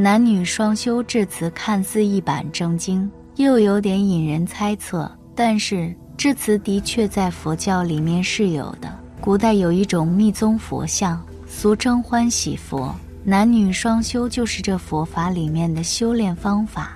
男女双修这词看似一板正经，又有点引人猜测。但是这词的确在佛教里面是有的。古代有一种密宗佛像，俗称欢喜佛，男女双修就是这佛法里面的修炼方法。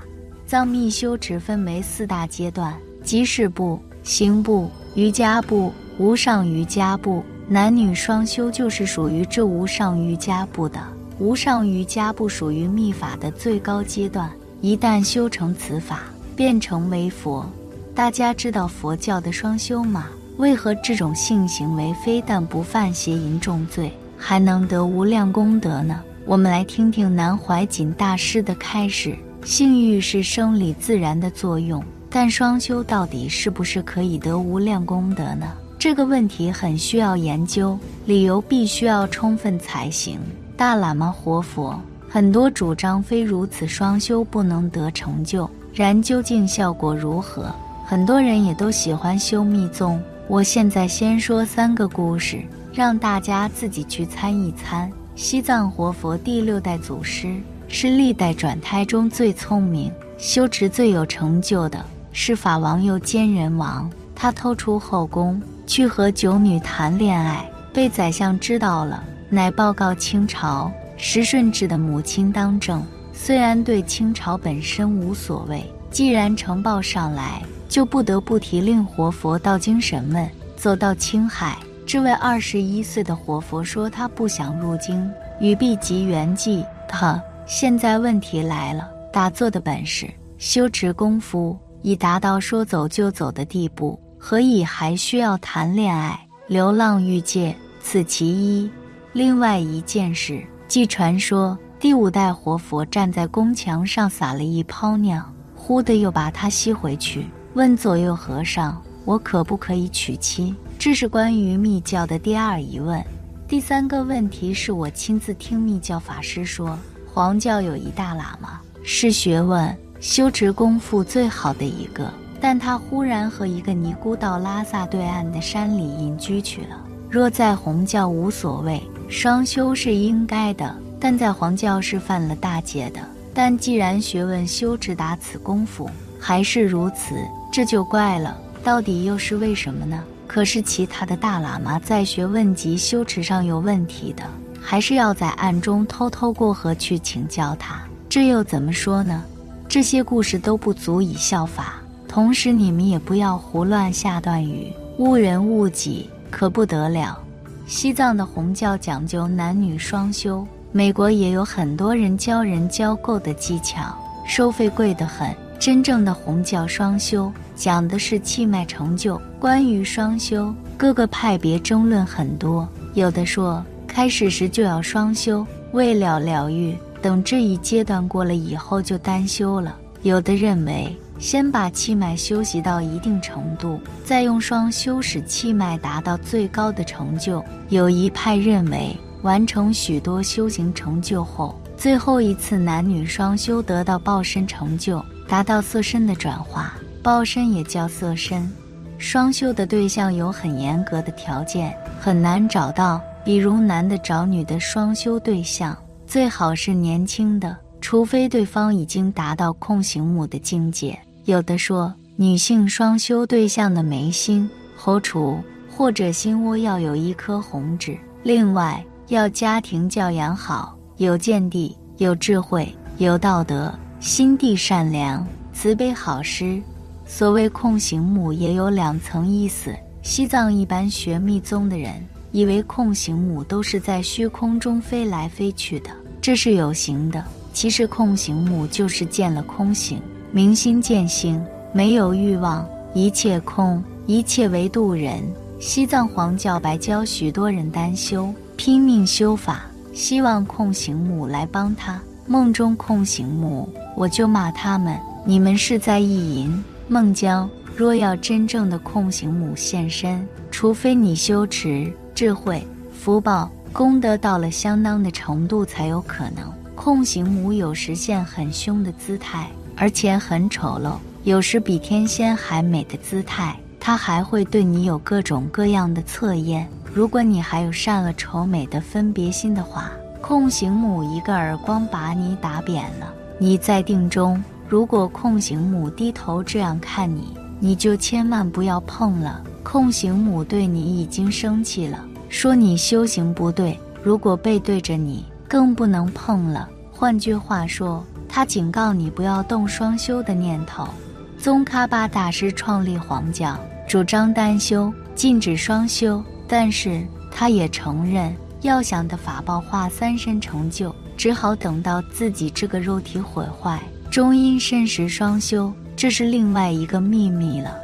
藏密修持分为四大阶段：即事部、行部、瑜伽部、无上瑜伽部。男女双修就是属于这无上瑜伽部的。无上瑜伽不属于密法的最高阶段，一旦修成此法，便成为佛。大家知道佛教的双修吗？为何这种性行为非但不犯邪淫重罪，还能得无量功德呢？我们来听听南怀瑾大师的开示：性欲是生理自然的作用，但双修到底是不是可以得无量功德呢？这个问题很需要研究，理由必须要充分才行。大喇嘛活佛很多主张非如此双修不能得成就，然究竟效果如何？很多人也都喜欢修密宗。我现在先说三个故事，让大家自己去参一参。西藏活佛第六代祖师是历代转胎中最聪明、修持最有成就的，是法王又兼人王。他偷出后宫。去和九女谈恋爱，被宰相知道了，乃报告清朝。时顺治的母亲当政，虽然对清朝本身无所谓，既然呈报上来，就不得不提令活佛到京审问。走到青海，这位二十一岁的活佛说他不想入京，语毕吉圆寂。他，现在问题来了，打坐的本事、修持功夫已达到说走就走的地步。何以还需要谈恋爱、流浪欲界？此其一。另外一件事，据传说，第五代活佛站在宫墙上撒了一泡尿，忽的又把它吸回去，问左右和尚：“我可不可以娶妻？”这是关于密教的第二疑问。第三个问题是我亲自听密教法师说，黄教有一大喇嘛，是学问、修持功夫最好的一个。但他忽然和一个尼姑到拉萨对岸的山里隐居去了。若在红教无所谓，双修是应该的；但在黄教是犯了大戒的。但既然学问修持达此功夫还是如此，这就怪了。到底又是为什么呢？可是其他的大喇嘛在学问及修持上有问题的，还是要在暗中偷偷过河去请教他。这又怎么说呢？这些故事都不足以效法。同时，你们也不要胡乱下断语，误人误己，可不得了。西藏的红教讲究男女双修，美国也有很多人教人教够的技巧，收费贵得很。真正的红教双修讲的是气脉成就。关于双修，各个派别争论很多，有的说开始时就要双修，未了疗愈，等这一阶段过了以后就单修了。有的认为。先把气脉修习到一定程度，再用双修使气脉达到最高的成就。有一派认为，完成许多修行成就后，最后一次男女双修得到报身成就，达到色身的转化。报身也叫色身。双修的对象有很严格的条件，很难找到。比如男的找女的双修对象，最好是年轻的，除非对方已经达到控行母的境界。有的说，女性双修对象的眉心、喉处或者心窝要有一颗红痣。另外，要家庭教养好，有见地、有智慧、有道德，心地善良、慈悲好施。所谓空行母也有两层意思。西藏一般学密宗的人以为空行母都是在虚空中飞来飞去的，这是有形的。其实空行母就是见了空行。明心见性，没有欲望，一切空，一切为度人。西藏黄教白教许多人单修，拼命修法，希望空行母来帮他。梦中空行母，我就骂他们：你们是在意淫。孟姜若要真正的空行母现身，除非你修持智慧、福报、功德到了相当的程度，才有可能。空行母有时现很凶的姿态。而且很丑陋，有时比天仙还美的姿态。他还会对你有各种各样的测验。如果你还有善恶丑美的分别心的话，空行母一个耳光把你打扁了。你在定中，如果空行母低头这样看你，你就千万不要碰了。空行母对你已经生气了，说你修行不对。如果背对着你，更不能碰了。换句话说，他警告你不要动双修的念头。宗喀巴大师创立黄教，主张单修，禁止双修，但是他也承认。要想的法报化三身成就，只好等到自己这个肉体毁坏，终因身时双修，这是另外一个秘密了。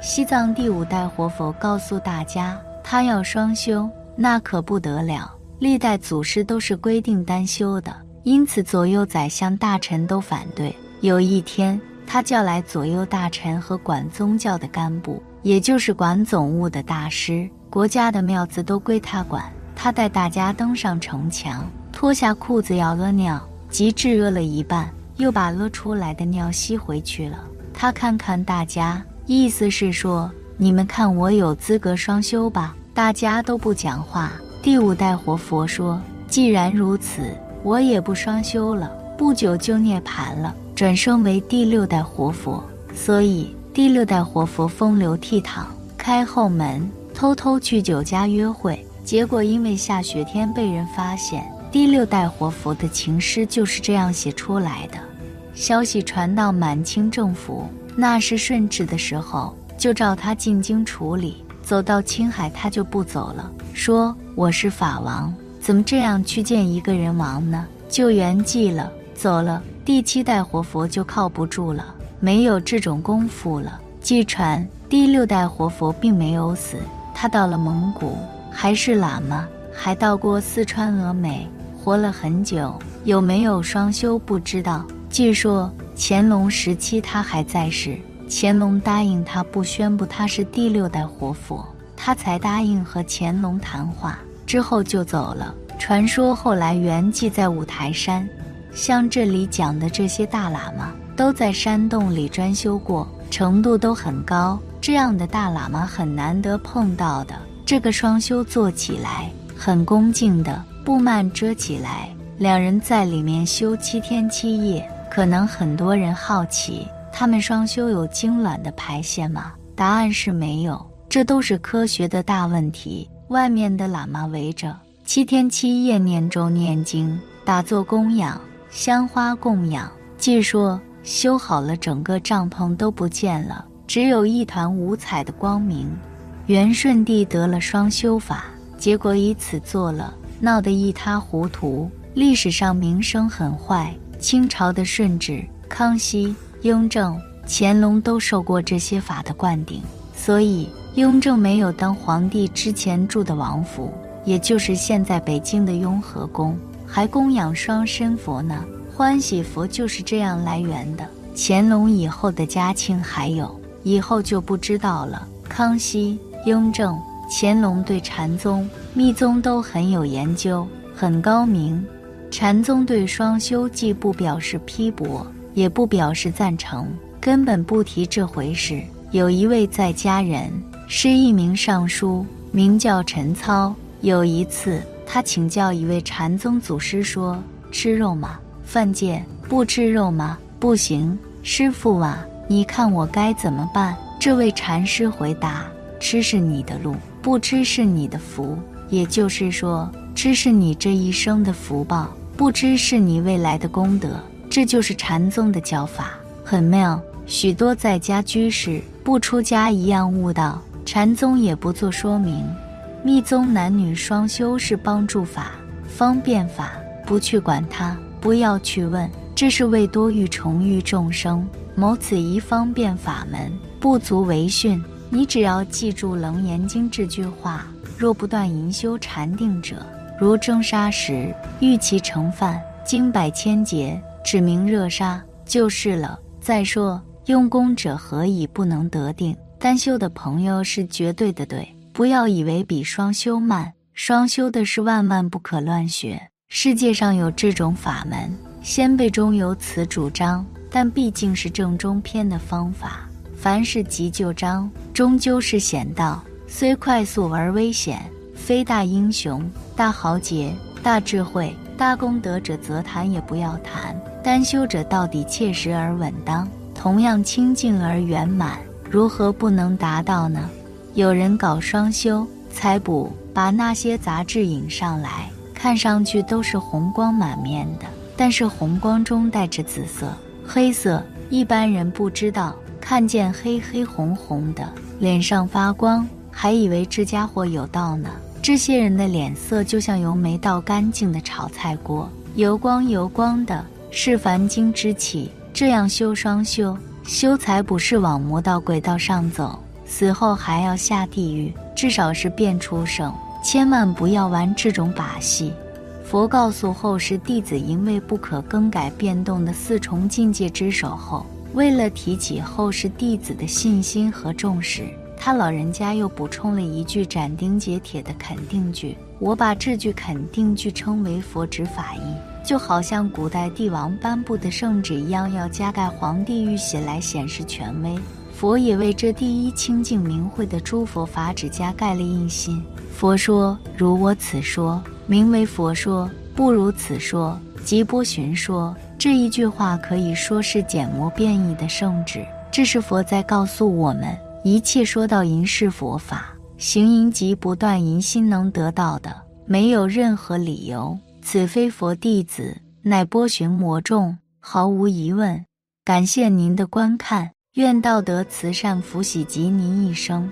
西藏第五代活佛告诉大家，他要双修，那可不得了。历代祖师都是规定单修的，因此左右宰相大臣都反对。有一天，他叫来左右大臣和管宗教的干部，也就是管总务的大师，国家的庙子都归他管。他带大家登上城墙，脱下裤子要屙尿，极致屙了一半，又把屙出来的尿吸回去了。他看看大家，意思是说：你们看我有资格双修吧？大家都不讲话。第五代活佛说：既然如此，我也不双修了。不久就涅盘了，转生为第六代活佛。所以第六代活佛风流倜傥，开后门，偷偷去酒家约会。结果因为下雪天被人发现，第六代活佛的情诗就是这样写出来的。消息传到满清政府，那是顺治的时候，就召他进京处理。走到青海，他就不走了，说：“我是法王，怎么这样去见一个人王呢？”就圆寂了，走了。第七代活佛就靠不住了，没有这种功夫了。据传，第六代活佛并没有死，他到了蒙古。还是喇嘛，还到过四川峨眉，活了很久。有没有双修不知道。据说乾隆时期他还在世，乾隆答应他不宣布他是第六代活佛，他才答应和乾隆谈话，之后就走了。传说后来圆寂在五台山，像这里讲的这些大喇嘛，都在山洞里专修过，程度都很高。这样的大喇嘛很难得碰到的。这个双修做起来很恭敬的，布幔遮起来，两人在里面修七天七夜。可能很多人好奇，他们双修有精卵的排泄吗？答案是没有，这都是科学的大问题。外面的喇嘛围着，七天七夜念咒念经，打坐供养，香花供养。据说修好了，整个帐篷都不见了，只有一团五彩的光明。元顺帝得了双修法，结果以此做了，闹得一塌糊涂，历史上名声很坏。清朝的顺治、康熙、雍正、乾隆都受过这些法的灌顶，所以雍正没有当皇帝之前住的王府，也就是现在北京的雍和宫，还供养双身佛呢。欢喜佛就是这样来源的。乾隆以后的嘉庆还有，以后就不知道了。康熙。雍正、乾隆对禅宗、密宗都很有研究，很高明。禅宗对双修既不表示批驳，也不表示赞成，根本不提这回事。有一位在家人是一名尚书，名叫陈操。有一次，他请教一位禅宗祖师说：“吃肉吗？犯戒不吃肉吗？不行，师傅啊，你看我该怎么办？”这位禅师回答。吃是你的路，不吃是你的福。也就是说，吃是你这一生的福报，不吃是你未来的功德。这就是禅宗的教法，很妙。许多在家居士不出家一样悟道，禅宗也不做说明。密宗男女双修是帮助法、方便法，不去管它，不要去问，这是为多欲重欲众生谋此一方便法门，不足为训。你只要记住《楞严经》这句话：若不断淫修禅定者，如蒸沙石，欲其成饭，经百千劫，指明热沙，就是了。再说，用功者何以不能得定？单修的朋友是绝对的对，不要以为比双修慢。双修的是万万不可乱学。世界上有这种法门，先辈中有此主张，但毕竟是正中偏的方法。凡是急救章，终究是险道，虽快速而危险，非大英雄、大豪杰、大智慧、大功德者则谈也不要谈，单修者到底切实而稳当，同样清净而圆满，如何不能达到呢？有人搞双修、财补，把那些杂质引上来，看上去都是红光满面的，但是红光中带着紫色、黑色，一般人不知道，看见黑黑红红的，脸上发光，还以为这家伙有道呢。这些人的脸色就像由没倒干净的炒菜锅，油光油光的，是凡经之气。这样修双修，修财不是往魔道轨道上走，死后还要下地狱，至少是变出生。千万不要玩这种把戏。佛告诉后世弟子，因为不可更改变动的四重境界之守候，为了提起后世弟子的信心和重视。他老人家又补充了一句斩钉截铁的肯定句，我把这句肯定句称为佛指法意，就好像古代帝王颁布的圣旨一样，要加盖皇帝御玺来显示权威。佛也为这第一清净明慧的诸佛法旨加盖了印信。佛说：“如我此说，名为佛说；不如此说，即波旬说。”这一句话可以说是简模变异的圣旨，这是佛在告诉我们。一切说到淫是佛法，行淫即不断淫心能得到的，没有任何理由。此非佛弟子，乃波旬魔众，毫无疑问。感谢您的观看，愿道德慈善福喜及您一生。